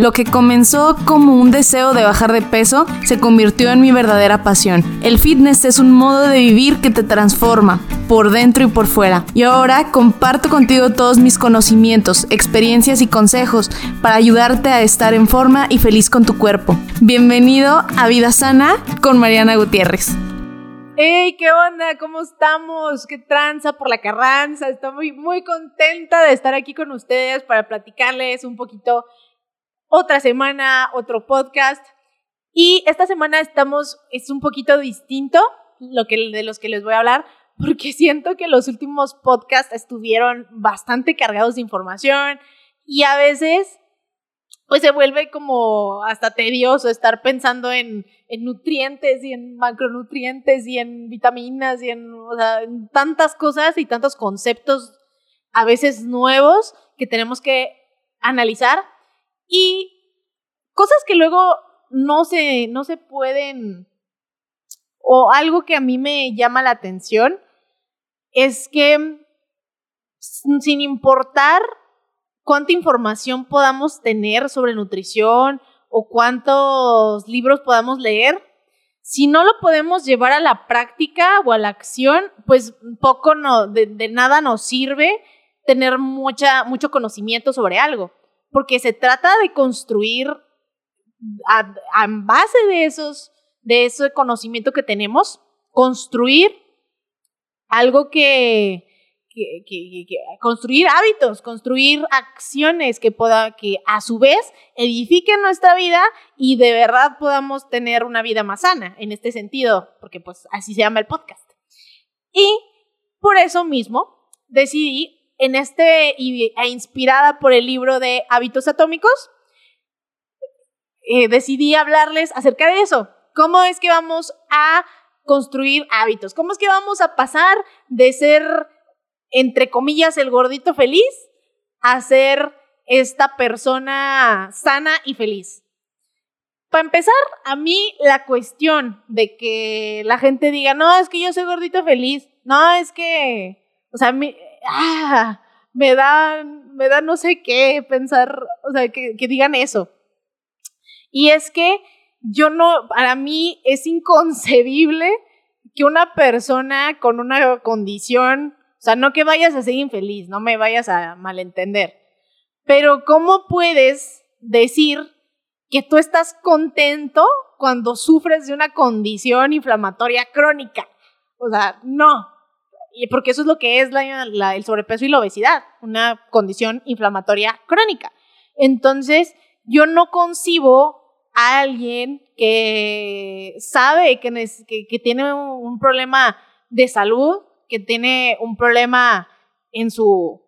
Lo que comenzó como un deseo de bajar de peso se convirtió en mi verdadera pasión. El fitness es un modo de vivir que te transforma, por dentro y por fuera. Y ahora comparto contigo todos mis conocimientos, experiencias y consejos para ayudarte a estar en forma y feliz con tu cuerpo. Bienvenido a Vida Sana con Mariana Gutiérrez. ¡Hey! ¿Qué onda? ¿Cómo estamos? ¿Qué tranza por la carranza? Estoy muy, muy contenta de estar aquí con ustedes para platicarles un poquito otra semana, otro podcast. Y esta semana estamos, es un poquito distinto lo que, de los que les voy a hablar, porque siento que los últimos podcasts estuvieron bastante cargados de información y a veces pues se vuelve como hasta tedioso estar pensando en, en nutrientes y en macronutrientes y en vitaminas y en, o sea, en tantas cosas y tantos conceptos a veces nuevos que tenemos que analizar y cosas que luego no se, no se pueden, o algo que a mí me llama la atención, es que sin importar cuánta información podamos tener sobre nutrición o cuántos libros podamos leer, si no lo podemos llevar a la práctica o a la acción, pues poco no, de, de nada nos sirve tener mucha, mucho conocimiento sobre algo porque se trata de construir a, base de esos, de ese conocimiento que tenemos, construir algo que, construir hábitos, construir acciones que pueda, que a su vez edifiquen nuestra vida y de verdad podamos tener una vida más sana en este sentido, porque pues así se llama el podcast. Y por eso mismo decidí en este, e inspirada por el libro de Hábitos Atómicos, eh, decidí hablarles acerca de eso. ¿Cómo es que vamos a construir hábitos? ¿Cómo es que vamos a pasar de ser, entre comillas, el gordito feliz a ser esta persona sana y feliz? Para empezar, a mí la cuestión de que la gente diga, no, es que yo soy gordito feliz, no, es que, o sea, mi, ah, me da, me da no sé qué pensar, o sea, que, que digan eso. Y es que yo no, para mí es inconcebible que una persona con una condición, o sea, no que vayas a ser infeliz, no me vayas a malentender, pero ¿cómo puedes decir que tú estás contento cuando sufres de una condición inflamatoria crónica? O sea, no, y porque eso es lo que es la, el sobrepeso y la obesidad, una condición inflamatoria crónica. Entonces, yo no concibo a alguien que sabe que, que, que tiene un problema de salud, que tiene un problema en su,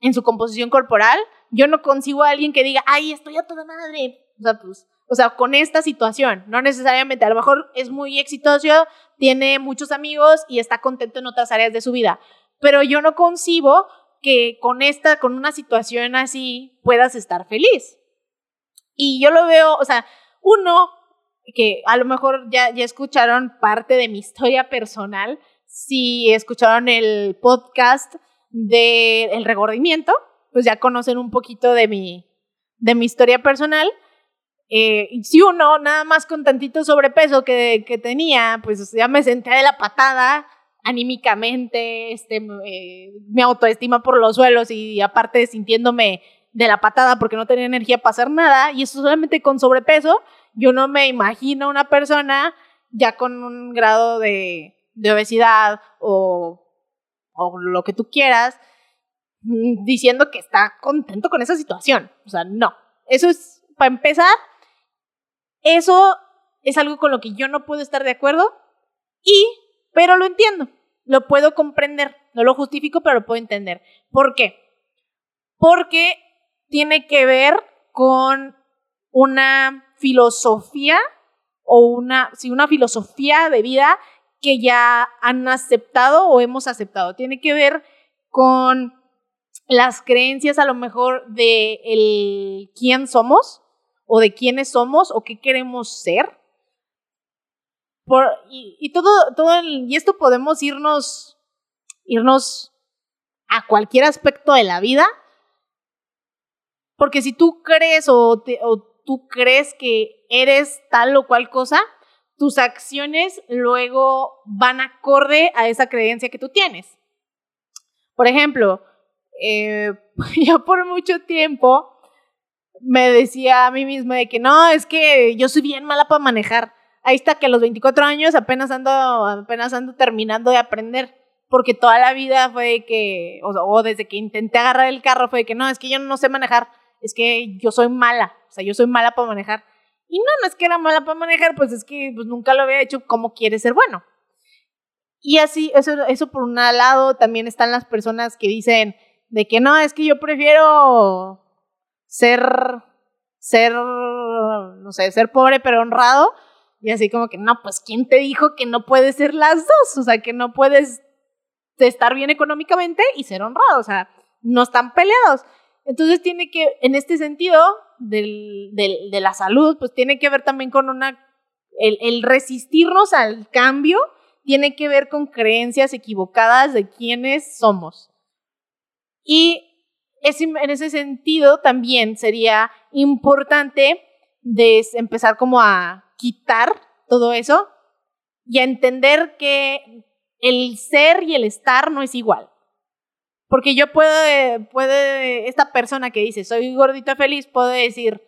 en su composición corporal, yo no concibo a alguien que diga, ay, estoy a toda madre. O sea, pues, o sea, con esta situación, no necesariamente, a lo mejor es muy exitoso, tiene muchos amigos y está contento en otras áreas de su vida, pero yo no concibo que con esta, con una situación así, puedas estar feliz. Y yo lo veo, o sea, uno, que a lo mejor ya, ya escucharon parte de mi historia personal, si escucharon el podcast del el regordimiento, pues ya conocen un poquito de mi, de mi historia personal. Eh, si uno, nada más con tantito sobrepeso que, que, tenía, pues ya me senté de la patada anímicamente, este, eh, mi autoestima por los suelos y aparte sintiéndome de la patada porque no tenía energía para hacer nada, y eso solamente con sobrepeso, yo no me imagino una persona ya con un grado de, de obesidad o, o lo que tú quieras, mm, diciendo que está contento con esa situación. O sea, no. Eso es, para empezar, eso es algo con lo que yo no puedo estar de acuerdo y, pero lo entiendo, lo puedo comprender, no lo justifico, pero lo puedo entender. ¿Por qué? Porque tiene que ver con una filosofía o una, una filosofía de vida que ya han aceptado o hemos aceptado. Tiene que ver con las creencias a lo mejor de el quién somos, o de quiénes somos o qué queremos ser. Por, y, todo, todo y esto podemos irnos, irnos a cualquier aspecto de la vida. Porque si tú crees o, o tú crees que eres tal o cual cosa, tus acciones luego van acorde a esa creencia que tú tienes. Por ejemplo, eh, yo por mucho tiempo me decía a mí misma de que no, es que yo soy bien mala para manejar. Ahí está que a los 24 años apenas ando, apenas ando terminando de aprender. Porque toda la vida fue de que, o, o desde que intenté agarrar el carro fue de que no, es que yo no sé manejar, es que yo soy mala, o sea, yo soy mala para manejar. Y no, no es que era mala para manejar, pues es que pues, nunca lo había hecho, ¿cómo quiere ser bueno? Y así, eso, eso por un lado, también están las personas que dicen de que no, es que yo prefiero ser, ser, no sé, ser pobre pero honrado. Y así como que, no, pues ¿quién te dijo que no puedes ser las dos? O sea, que no puedes estar bien económicamente y ser honrado. O sea, no están peleados. Entonces tiene que, en este sentido del, del, de la salud, pues tiene que ver también con una, el, el resistirnos al cambio tiene que ver con creencias equivocadas de quiénes somos. Y en ese sentido también sería importante empezar como a quitar todo eso y a entender que el ser y el estar no es igual. Porque yo puedo, puede, esta persona que dice soy gordita feliz, puede decir,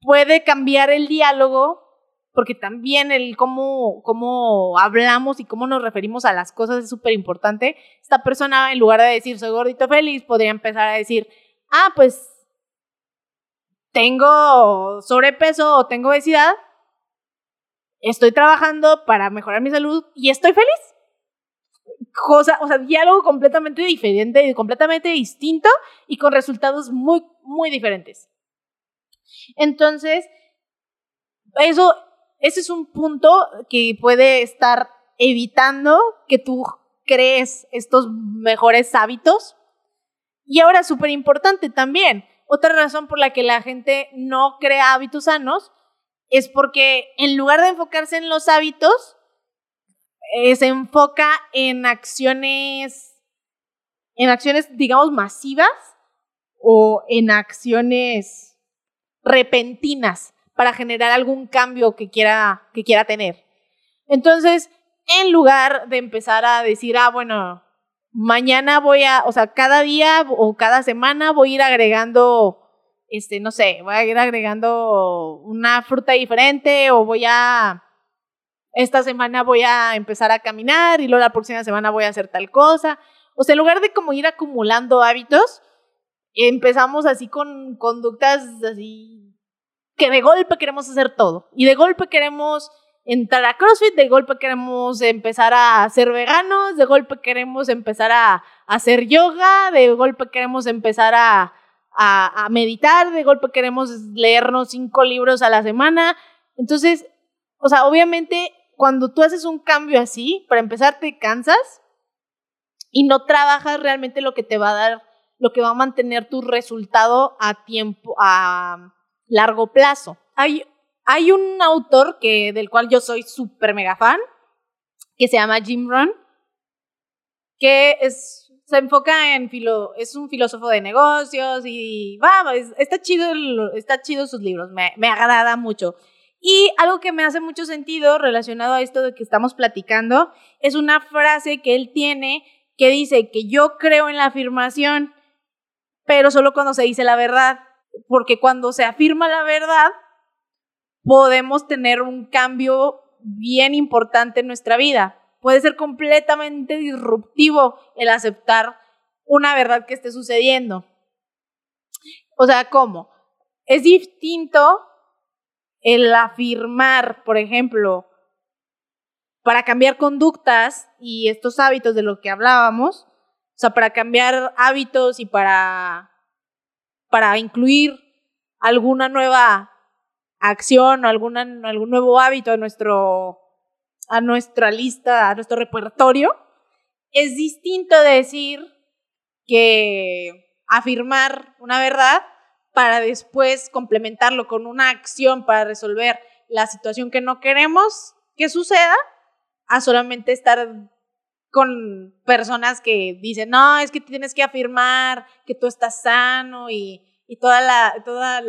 puede cambiar el diálogo porque también el cómo, cómo hablamos y cómo nos referimos a las cosas es súper importante. Esta persona, en lugar de decir soy gordito feliz, podría empezar a decir, ah, pues tengo sobrepeso o tengo obesidad, estoy trabajando para mejorar mi salud y estoy feliz. Cosa, o sea, diálogo completamente diferente y completamente distinto y con resultados muy, muy diferentes. Entonces, eso ese es un punto que puede estar evitando que tú crees estos mejores hábitos. Y ahora, súper importante también, otra razón por la que la gente no crea hábitos sanos es porque en lugar de enfocarse en los hábitos, eh, se enfoca en acciones, en acciones, digamos, masivas o en acciones repentinas para generar algún cambio que quiera, que quiera tener. Entonces, en lugar de empezar a decir, ah, bueno, mañana voy a, o sea, cada día o cada semana voy a ir agregando, este, no sé, voy a ir agregando una fruta diferente o voy a, esta semana voy a empezar a caminar y luego la próxima semana voy a hacer tal cosa. O sea, en lugar de como ir acumulando hábitos, empezamos así con conductas así que de golpe queremos hacer todo. Y de golpe queremos entrar a CrossFit, de golpe queremos empezar a ser veganos, de golpe queremos empezar a, hacer yoga, de golpe queremos empezar a, a, meditar, de golpe queremos leernos cinco libros a la semana. Entonces, o sea, obviamente cuando tú haces un cambio así, para empezar te cansas y no trabajas realmente lo que te va a dar, lo que va a mantener tu resultado a tiempo, a largo plazo. Hay, hay un autor que, del cual yo soy súper mega fan, que se llama Jim Rohn, que es, se enfoca en filo, es un filósofo de negocios y va, está chido, está chido sus libros, me, me agrada mucho. Y algo que me hace mucho sentido relacionado a esto de que estamos platicando es una frase que él tiene que dice que yo creo en la afirmación, pero solo cuando se dice la verdad porque cuando se afirma la verdad, podemos tener un cambio bien importante en nuestra vida. Puede ser completamente disruptivo el aceptar una verdad que esté sucediendo. O sea, ¿cómo? Es distinto el afirmar, por ejemplo, para cambiar conductas y estos hábitos de lo que hablábamos, o sea, para cambiar hábitos y para para incluir alguna nueva acción o algún nuevo hábito a, nuestro, a nuestra lista, a nuestro repertorio, es distinto decir que afirmar una verdad para después complementarlo con una acción para resolver la situación que no queremos que suceda, a solamente estar con personas que dicen, no, es que tienes que afirmar que tú estás sano y, y toda la, toda,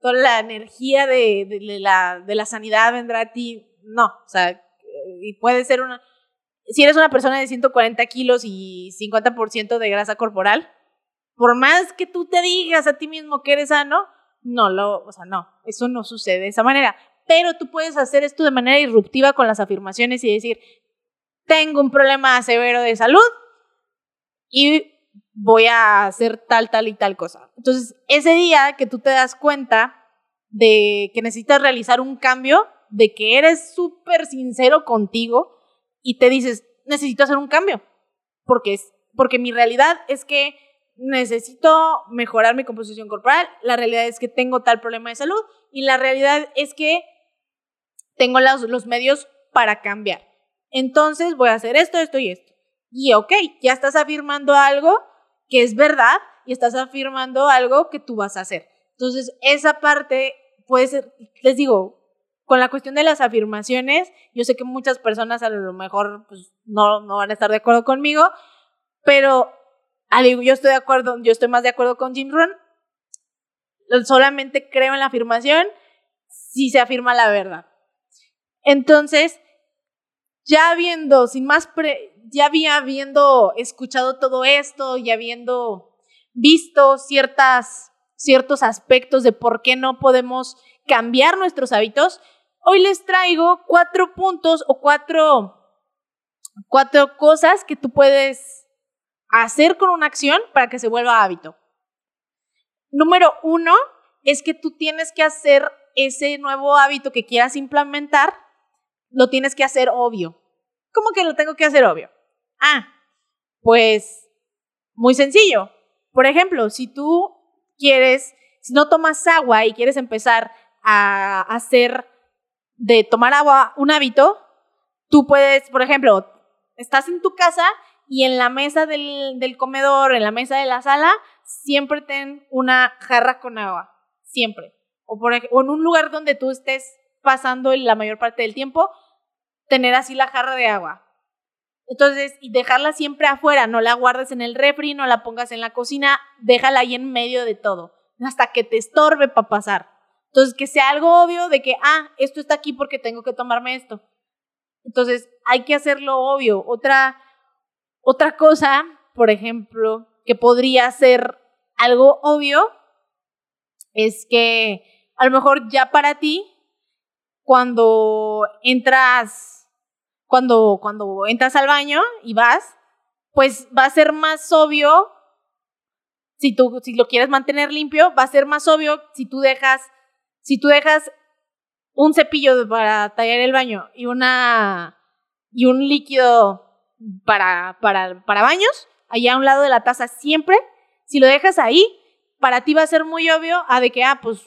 toda la energía de, de, la, de la sanidad vendrá a ti. No, o sea, y puede ser una... Si eres una persona de 140 kilos y 50% de grasa corporal, por más que tú te digas a ti mismo que eres sano, no, lo, o sea, no, eso no sucede de esa manera. Pero tú puedes hacer esto de manera irruptiva con las afirmaciones y decir, tengo un problema severo de salud y voy a hacer tal, tal y tal cosa. Entonces, ese día que tú te das cuenta de que necesitas realizar un cambio, de que eres súper sincero contigo y te dices, necesito hacer un cambio, porque, es, porque mi realidad es que necesito mejorar mi composición corporal, la realidad es que tengo tal problema de salud y la realidad es que tengo los, los medios para cambiar. Entonces voy a hacer esto, esto y esto. Y ok, ya estás afirmando algo que es verdad y estás afirmando algo que tú vas a hacer. Entonces, esa parte puede ser, les digo, con la cuestión de las afirmaciones, yo sé que muchas personas a lo mejor pues, no, no van a estar de acuerdo conmigo, pero yo estoy de acuerdo, yo estoy más de acuerdo con Jim Rohn. Solamente creo en la afirmación si se afirma la verdad. Entonces, ya viendo, sin más, ya había habiendo escuchado todo esto y habiendo visto ciertas, ciertos aspectos de por qué no podemos cambiar nuestros hábitos, hoy les traigo cuatro puntos o cuatro, cuatro cosas que tú puedes hacer con una acción para que se vuelva hábito. Número uno es que tú tienes que hacer ese nuevo hábito que quieras implementar, lo tienes que hacer obvio. ¿Cómo que lo tengo que hacer obvio? Ah, pues muy sencillo. Por ejemplo, si tú quieres, si no tomas agua y quieres empezar a hacer de tomar agua un hábito, tú puedes, por ejemplo, estás en tu casa y en la mesa del, comedor, en la mesa de la sala, siempre ten una jarra con agua, siempre. O, por, o en un lugar donde tú estés pasando la mayor parte del tiempo, tener así la jarra de agua. Entonces, y dejarla siempre afuera, no la guardes en el refri, no la pongas en la cocina, déjala ahí en medio de todo, hasta que te estorbe para pasar. Entonces, que sea algo obvio de que, ah, esto está aquí porque tengo que tomarme esto. Entonces, hay que hacerlo obvio. Otra, otra cosa, por ejemplo, que podría ser algo obvio, es que a lo mejor ya para ti, cuando entras cuando, cuando entras al baño y vas, pues va a ser más obvio, si tú si lo quieres mantener limpio, va a ser más obvio si tú dejas, si tú dejas un cepillo para tallar el baño y una y un líquido para, para, para baños, allá a un lado de la taza siempre, si lo dejas ahí, para ti va a ser muy obvio a de que, ah, pues,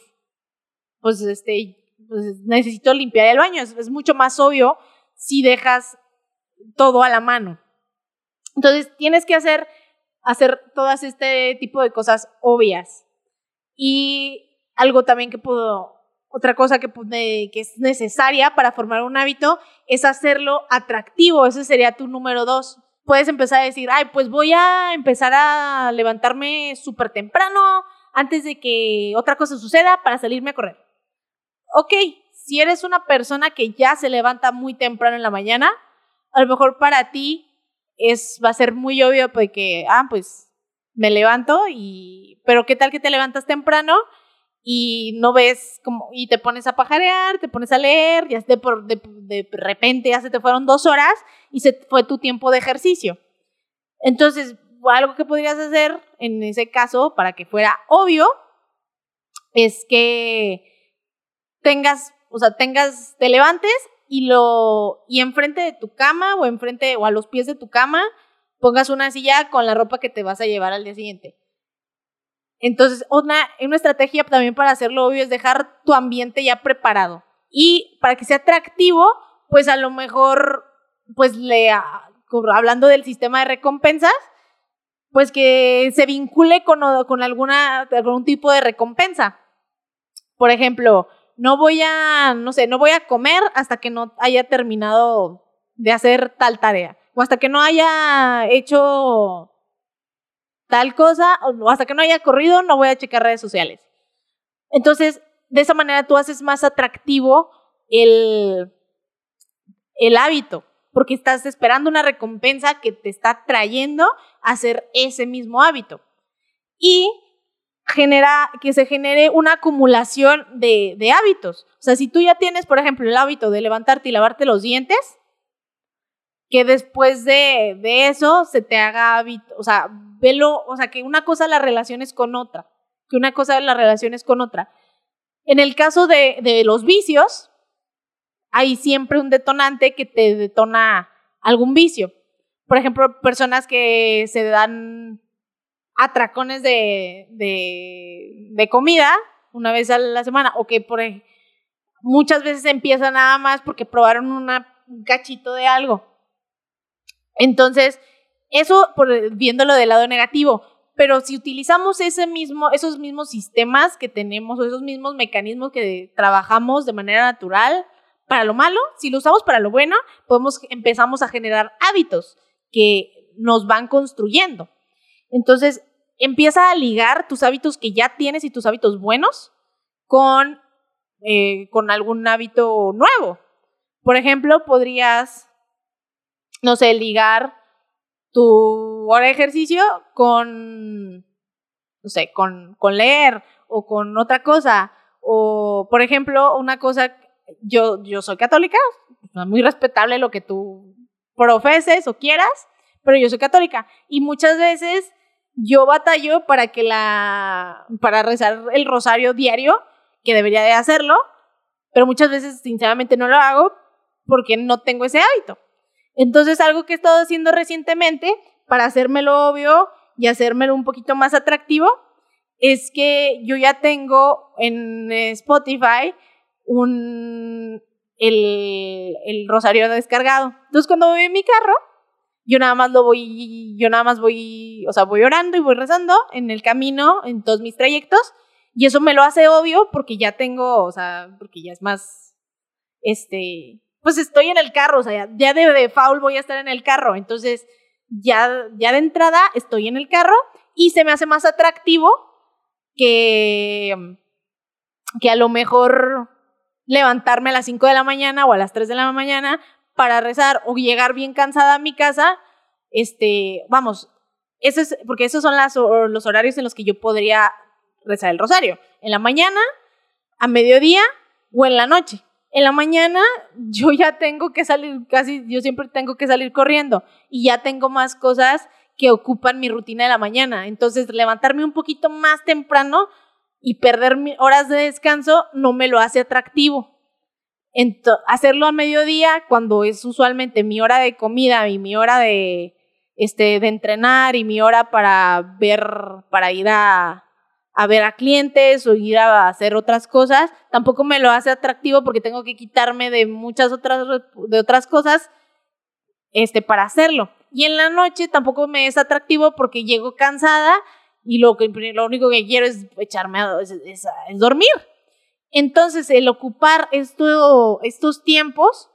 pues, este, pues necesito limpiar el baño. es mucho más obvio si dejas todo a la mano. Entonces tienes que hacer, hacer todas este tipo de cosas obvias. Y algo también que puedo, otra cosa que, que es necesaria para formar un hábito es hacerlo atractivo. Ese sería tu número dos. Puedes empezar a decir, ay, pues voy a empezar a levantarme súper temprano antes de que otra cosa suceda para salirme a correr. Ok, si eres una persona que ya se levanta muy temprano en la mañana, a lo mejor para ti es, va a ser muy obvio porque, ah, pues me levanto y, pero ¿qué tal que te levantas temprano y no ves como, y te pones a pajarear, te pones a leer, ya de, de, de repente ya se te fueron dos horas y se fue tu tiempo de ejercicio. Entonces, algo que podrías hacer en ese caso para que fuera obvio es que tengas o sea, tengas, te levantes y lo, y enfrente de tu cama o enfrente o a los pies de tu cama pongas una silla con la ropa que te vas a llevar al día siguiente. Entonces, una, una estrategia también para hacerlo obvio es dejar tu ambiente ya preparado. Y para que sea atractivo, pues a lo mejor, pues le, hablando del sistema de recompensas, pues que se vincule con, con alguna, algún tipo de recompensa. Por ejemplo, no voy a, no sé, no voy a comer hasta que no haya terminado de hacer tal tarea o hasta que no haya hecho tal cosa, o hasta que no haya corrido, no voy a checar redes sociales. Entonces, de esa manera tú haces más atractivo el, el hábito, porque estás esperando una recompensa que te está trayendo a hacer ese mismo hábito. Y genera, que se genere una acumulación de, hábitos. O sea, si tú ya tienes, por ejemplo, el hábito de levantarte y lavarte los dientes, que después de, de, eso se te haga hábito, o sea, velo, o sea, que una cosa la relaciones con otra, que una cosa la relaciones con otra. En el caso de, de los vicios, hay siempre un detonante que te detona algún vicio. Por ejemplo, personas que se dan atracones de, de, comida una vez a la semana o que por muchas veces empiezan nada más porque probaron un cachito de algo. Entonces, eso por, viéndolo del lado negativo, pero si utilizamos ese mismo, esos mismos sistemas que tenemos o esos mismos mecanismos que trabajamos de manera natural para lo malo, si lo usamos para lo bueno, podemos empezamos a generar hábitos que nos van construyendo. Entonces, empieza a ligar tus hábitos que ya tienes y tus hábitos buenos con, eh, con algún hábito nuevo. Por ejemplo, podrías, no sé, ligar tu hora de ejercicio con, no sé, con, con leer o con otra cosa. O, por ejemplo, una cosa, yo, yo soy católica, muy respetable lo que tú profeses o quieras, pero yo soy católica y muchas veces yo batallo para que la, para rezar el rosario diario, que debería de hacerlo, pero muchas veces sinceramente no lo hago porque no tengo ese hábito. Entonces, algo que he estado haciendo recientemente para hacérmelo obvio y hacérmelo un poquito más atractivo es que yo ya tengo en Spotify un, el, el rosario descargado. Entonces, cuando voy en mi carro, yo nada más lo voy, yo nada más voy, o sea, voy orando y voy rezando en el camino, en todos mis trayectos, y eso me lo hace obvio porque ya tengo, o sea, porque ya es más, este, pues estoy en el carro, o sea, ya de default voy a estar en el carro, entonces ya, ya de entrada estoy en el carro y se me hace más atractivo que, que a lo mejor levantarme a las 5 de la mañana o a las 3 de la mañana para rezar o llegar bien cansada a mi casa, este, vamos, eso es, porque esos son los horarios en los que yo podría rezar el rosario. En la mañana, a mediodía o en la noche. En la mañana yo ya tengo que salir, casi yo siempre tengo que salir corriendo y ya tengo más cosas que ocupan mi rutina de la mañana. Entonces, levantarme un poquito más temprano y perder horas de descanso no me lo hace atractivo hacerlo a mediodía cuando es usualmente mi hora de comida y mi hora de, este, de entrenar y mi hora para ver, para ir a, a ver a clientes o ir a hacer otras cosas, tampoco me lo hace atractivo porque tengo que quitarme de muchas otras, de otras cosas este, para hacerlo. Y en la noche tampoco me es atractivo porque llego cansada y lo, que, lo único que quiero es echarme a, es dormir. Entonces, el ocupar esto, estos tiempos,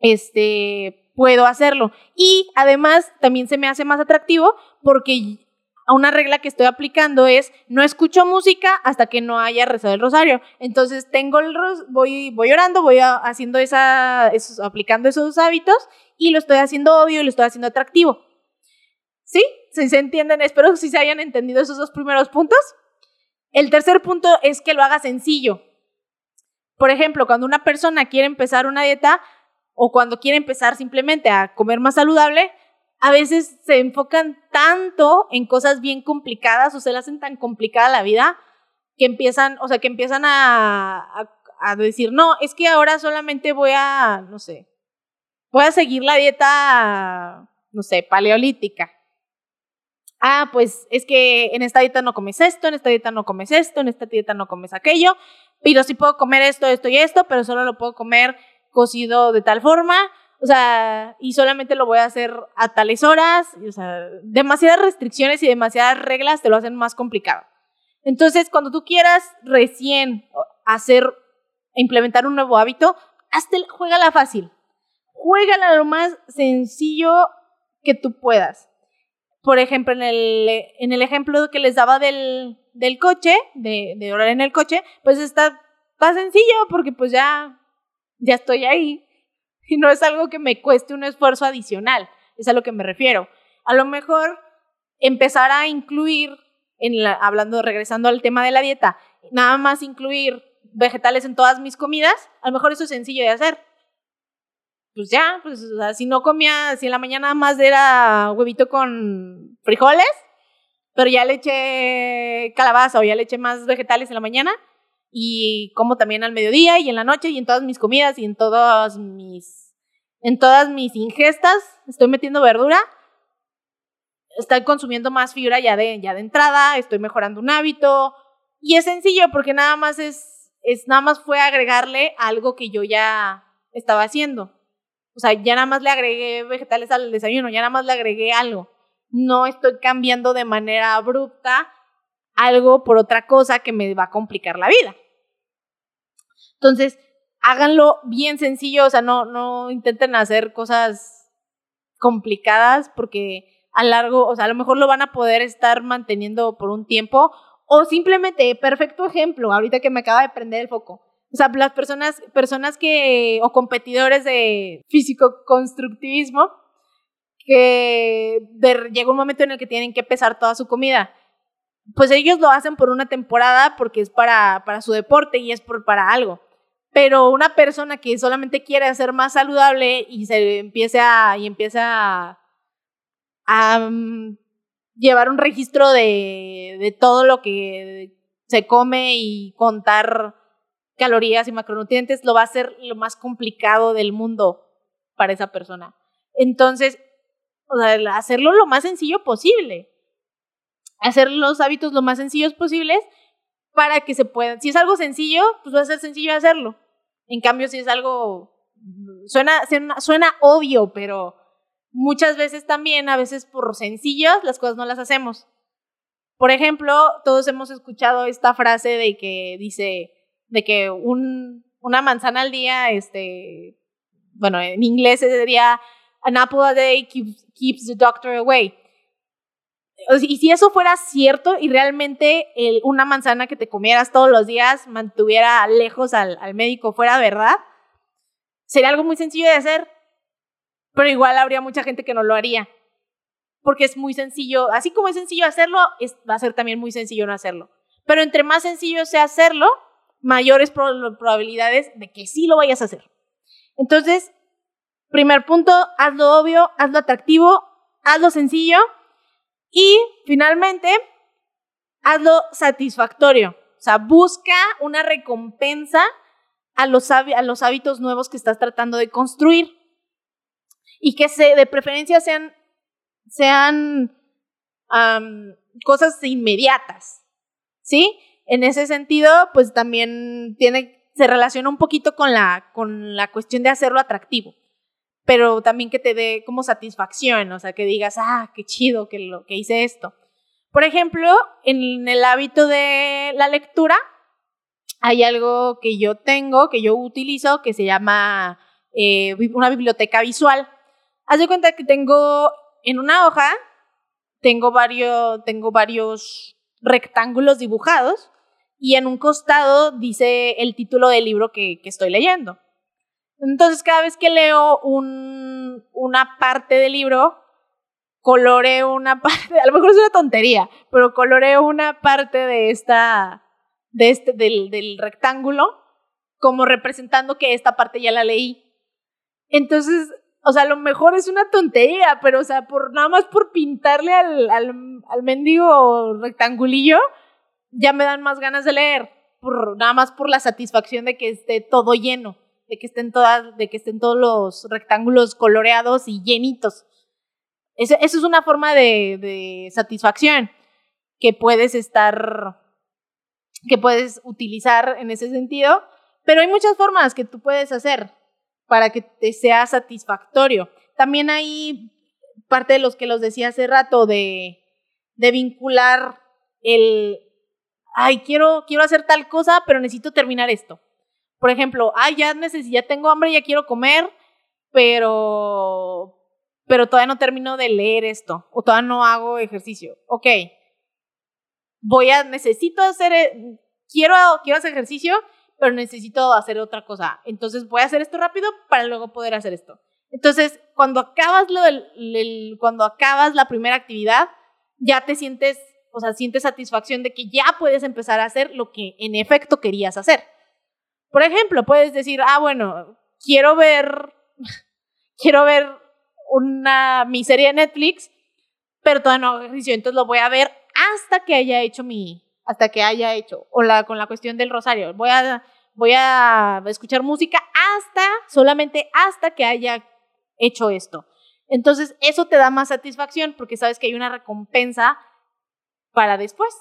este, puedo hacerlo. Y además, también se me hace más atractivo porque una regla que estoy aplicando es no escucho música hasta que no haya rezado el rosario. Entonces tengo el voy voy orando, voy haciendo esa aplicando esos hábitos y lo estoy haciendo obvio y lo estoy haciendo atractivo. ¿Sí? ¿Sí se entienden? Espero sí se hayan entendido esos dos primeros puntos. El tercer punto es que lo haga sencillo. Por ejemplo, cuando una persona quiere empezar una dieta o cuando quiere empezar simplemente a comer más saludable, a veces se enfocan tanto en cosas bien complicadas o se le hacen tan complicada la vida que empiezan, o sea, que empiezan a, a decir, no, es que ahora solamente voy a, no sé, voy a seguir la dieta, no sé, paleolítica ah, pues es que en esta dieta no comes esto, en esta dieta no comes esto, en esta dieta no comes aquello, pero sí puedo comer esto, esto y esto, pero solo lo puedo comer cocido de tal forma, o sea, y solamente lo voy a hacer a tales horas, o sea, demasiadas restricciones y demasiadas reglas te lo hacen más complicado. Entonces, cuando tú quieras recién hacer, implementar un nuevo hábito, hazte, juégala fácil. Juégala lo más sencillo que tú puedas por ejemplo, en el, en el ejemplo que les daba del, del coche, de, de orar en el coche, pues está, está sencillo porque pues ya, ya estoy ahí. Y no es algo que me cueste un esfuerzo adicional, es a lo que me refiero. A lo mejor empezar a incluir, en la, hablando, regresando al tema de la dieta, nada más incluir vegetales en todas mis comidas, a lo mejor eso es sencillo de hacer pues ya, pues o sea, si no comía, si en la mañana más era huevito con frijoles, pero ya le eché calabaza o ya le eché más vegetales en la mañana y como también al mediodía y en la noche y en todas mis comidas y en todas mis en todas mis ingestas estoy metiendo verdura. Estoy consumiendo más fibra ya de ya de entrada, estoy mejorando un hábito y es sencillo porque nada más es es nada más fue agregarle algo que yo ya estaba haciendo. O sea, ya nada más le agregué vegetales al desayuno, ya nada más le agregué algo. No estoy cambiando de manera abrupta algo por otra cosa que me va a complicar la vida. Entonces, háganlo bien sencillo, o sea, no, no intenten hacer cosas complicadas porque a largo, o sea, a lo mejor lo van a poder estar manteniendo por un tiempo o simplemente, perfecto ejemplo, ahorita que me acaba de prender el foco, o sea, las personas, personas que, o competidores de físico-constructivismo, que llega un momento en el que tienen que pesar toda su comida. Pues ellos lo hacen por una temporada porque es para, para su deporte y es por, para algo. Pero una persona que solamente quiere ser más saludable y se empiece a, y empieza a, mm, llevar un registro de, de todo lo que se come y contar calorías y macronutrientes, lo va a ser lo más complicado del mundo para esa persona. Entonces, hacerlo lo más sencillo posible. Hacer los hábitos lo más sencillos posibles para que se puedan. Si es algo sencillo, pues va a ser sencillo hacerlo. En cambio, si es algo. Suena, suena, obvio, pero muchas veces también, a veces por sencillas, las cosas no las hacemos. Por ejemplo, todos hemos escuchado esta frase de que dice, de que un, una manzana al día, este, bueno, en inglés sería an apple a day keeps, the doctor away. Y si eso fuera cierto y realmente una manzana que te comieras todos los días mantuviera lejos al, al médico fuera verdad, sería algo muy sencillo de hacer, pero igual habría mucha gente que no lo haría, porque es muy sencillo, así como es sencillo hacerlo, es, va a ser también muy sencillo no hacerlo. Pero entre más sencillo sea hacerlo, mayores probabilidades de que sí lo vayas a hacer. Entonces, primer punto, hazlo obvio, hazlo atractivo, hazlo sencillo y finalmente, hazlo satisfactorio. O sea, busca una recompensa a los, hábitos nuevos que estás tratando de construir y que de preferencia sean, sean cosas inmediatas, ¿sí? En ese sentido, pues también se relaciona un poquito con la, con la cuestión de hacerlo atractivo, pero también que te dé como satisfacción, o sea, que digas, ah, qué chido que, hice esto. Por ejemplo, en el hábito de la lectura, hay algo que yo tengo, que yo utilizo, que se llama eh, una biblioteca visual. Haz de cuenta que tengo en una hoja, tengo varios rectángulos dibujados y en un costado dice el título del libro que, estoy leyendo. Entonces, cada vez que leo un, una parte del libro, coloreo una parte, a lo mejor es una tontería, pero coloreo una parte de esta, de este, del, del rectángulo, como representando que esta parte ya la leí. Entonces, o sea, a lo mejor es una tontería, pero, o sea, por nada más por pintarle al, al, al mendigo rectangulillo, ya me dan más ganas de leer, por, nada más por la satisfacción de que esté todo lleno, de que estén todas, de que estén todos los rectángulos coloreados y llenitos. Eso, es una forma de, de satisfacción que puedes estar, que puedes utilizar en ese sentido, pero hay muchas formas que tú puedes hacer para que te sea satisfactorio. También hay parte de los que los decía hace rato de, de vincular el, ay, quiero, quiero hacer tal cosa, pero necesito terminar esto. Por ejemplo, ay, ya necesito, ya tengo hambre, ya quiero comer, pero pero todavía no termino de leer esto o todavía no hago ejercicio. Ok, voy a, necesito hacer, eh, quiero, quiero hacer ejercicio, pero necesito hacer otra cosa. Entonces voy a hacer esto rápido para luego poder hacer esto. Entonces, cuando acabas lo del, cuando acabas la primera actividad, ya te sientes, o sea, sientes satisfacción de que ya puedes empezar a hacer lo que en efecto querías hacer. Por ejemplo, puedes decir, ah, bueno, quiero ver, quiero ver una, mi serie de Netflix, pero todavía no hago ejercicio, entonces lo voy a ver hasta que haya hecho mi, hasta que haya hecho, o la, con la cuestión del rosario, voy a, voy a escuchar música hasta, solamente hasta que haya hecho esto. Entonces, eso te da más satisfacción porque sabes que hay una recompensa para después.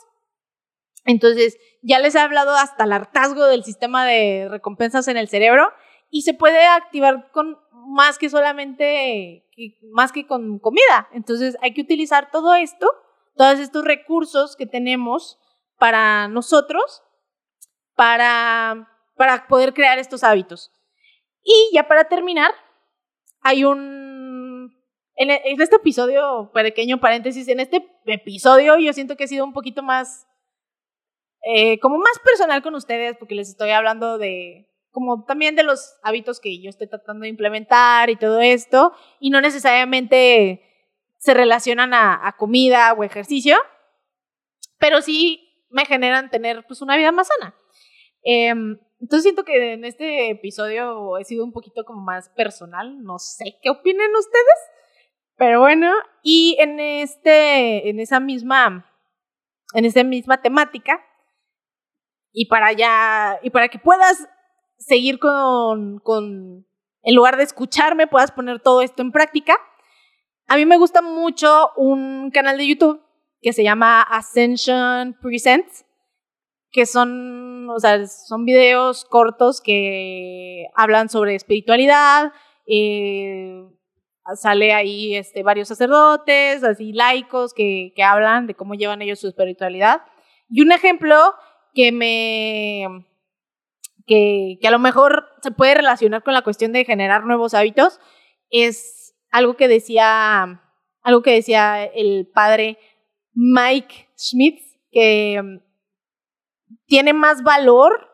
Entonces, ya les he hablado hasta el hartazgo del sistema de recompensas en el cerebro y se puede activar con más que solamente, más que con comida. Entonces, hay que utilizar todo esto, todos estos recursos que tenemos para nosotros, para, para poder crear estos hábitos. Y ya para terminar, hay un... En, e, este episodio, pequeño paréntesis, en este episodio yo siento que he sido un poquito más... Eh, como más personal con ustedes, porque les estoy hablando de, como también de los hábitos que yo estoy tratando de implementar y todo esto, y no necesariamente se relacionan a, comida o ejercicio, pero sí me generan tener pues una vida más sana. Em, entonces siento que en este episodio he sido un poquito como más personal, no sé qué opinen ustedes, pero bueno, y en este, en esa misma, en esa misma temática, y para ya, y para que puedas seguir con, con, en lugar de escucharme, puedas poner todo esto en práctica, a mí me gusta mucho un canal de YouTube que se llama Ascension Presents, que son, o sea, son videos cortos que hablan sobre espiritualidad, eh, sale ahí este, varios sacerdotes, así laicos, que, que hablan de cómo llevan ellos su espiritualidad. Y un ejemplo que me, que, que, a lo mejor se puede relacionar con la cuestión de generar nuevos hábitos es algo que decía, algo que decía el padre Mike Schmitz, que tiene más valor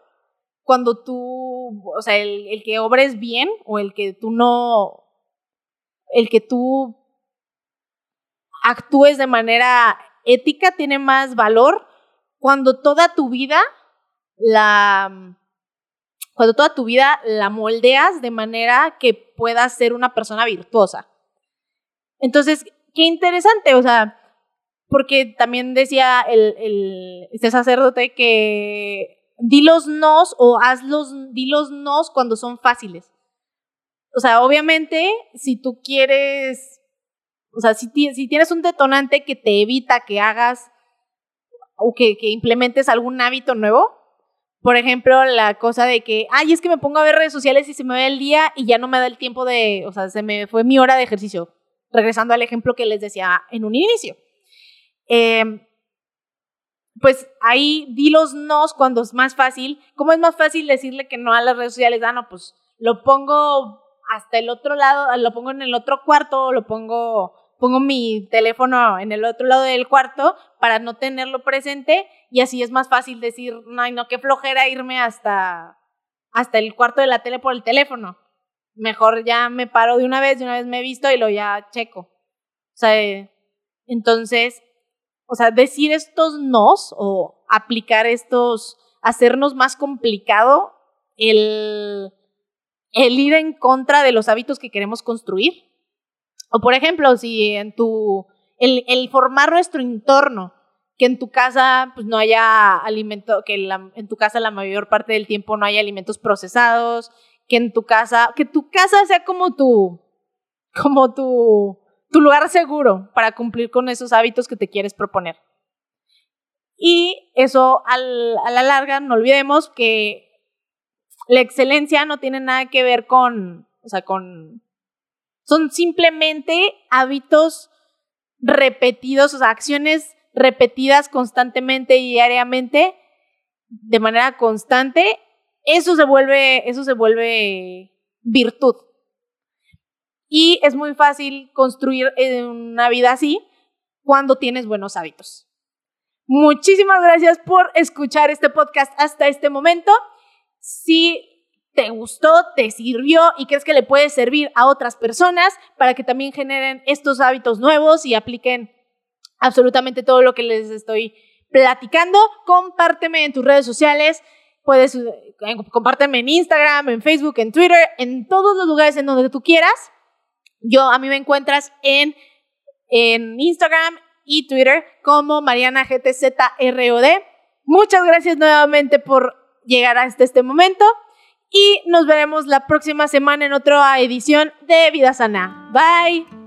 cuando tú, o sea, el, que obres bien o el que tú no, el que tú actúes de manera ética tiene más valor cuando toda tu vida la, cuando toda tu vida la moldeas de manera que puedas ser una persona virtuosa. Entonces, qué interesante, o sea, porque también decía el, el, este sacerdote que di los nos o haz los, di los nos cuando son fáciles. O sea, obviamente, si tú quieres, o sea, si, tienes un detonante que te evita que hagas o que, que implementes algún hábito nuevo, por ejemplo, la cosa de que, ay, es que me pongo a ver redes sociales y se me va el día y ya no me da el tiempo de, o sea, se me fue mi hora de ejercicio. Regresando al ejemplo que les decía en un inicio. Eh, pues ahí di los nos cuando es más fácil. ¿Cómo es más fácil decirle que no a las redes sociales? Ah, no, pues lo pongo hasta el otro lado, lo pongo en el otro cuarto, lo pongo, pongo mi teléfono en el otro lado del cuarto para no tenerlo presente y así es más fácil decir, ay, no, qué flojera irme hasta, hasta el cuarto de la tele por el teléfono. Mejor ya me paro de una vez, de una vez me he visto y lo ya checo. O sea, entonces o sea, decir estos nos o aplicar estos, hacernos más complicado el, el ir en contra de los hábitos que queremos construir. O por ejemplo, si en tu, el, formar nuestro entorno, que en tu casa pues no haya alimento, que en tu casa la mayor parte del tiempo no haya alimentos procesados, que en tu casa, que tu casa sea como tu, como tu, tu lugar seguro para cumplir con esos hábitos que te quieres proponer. Y eso a la larga, no olvidemos que la excelencia no tiene nada que ver con, o sea, con, son simplemente hábitos repetidos, o sea, acciones repetidas constantemente y diariamente, de manera constante, eso se vuelve, eso se vuelve virtud. Y es muy fácil construir una vida así cuando tienes buenos hábitos. Muchísimas gracias por escuchar este podcast hasta este momento. Si te gustó, te sirvió y crees que le puede servir a otras personas para que también generen estos hábitos nuevos y apliquen absolutamente todo lo que les estoy platicando, compárteme en tus redes sociales. Puedes eh, compárteme en Instagram, en Facebook, en Twitter, en todos los lugares en donde tú quieras. Yo a mí me encuentras en, en Instagram y Twitter como Mariana GTZROD. Muchas gracias nuevamente por llegar hasta este momento y nos veremos la próxima semana en otra edición de Vida Sana. Bye.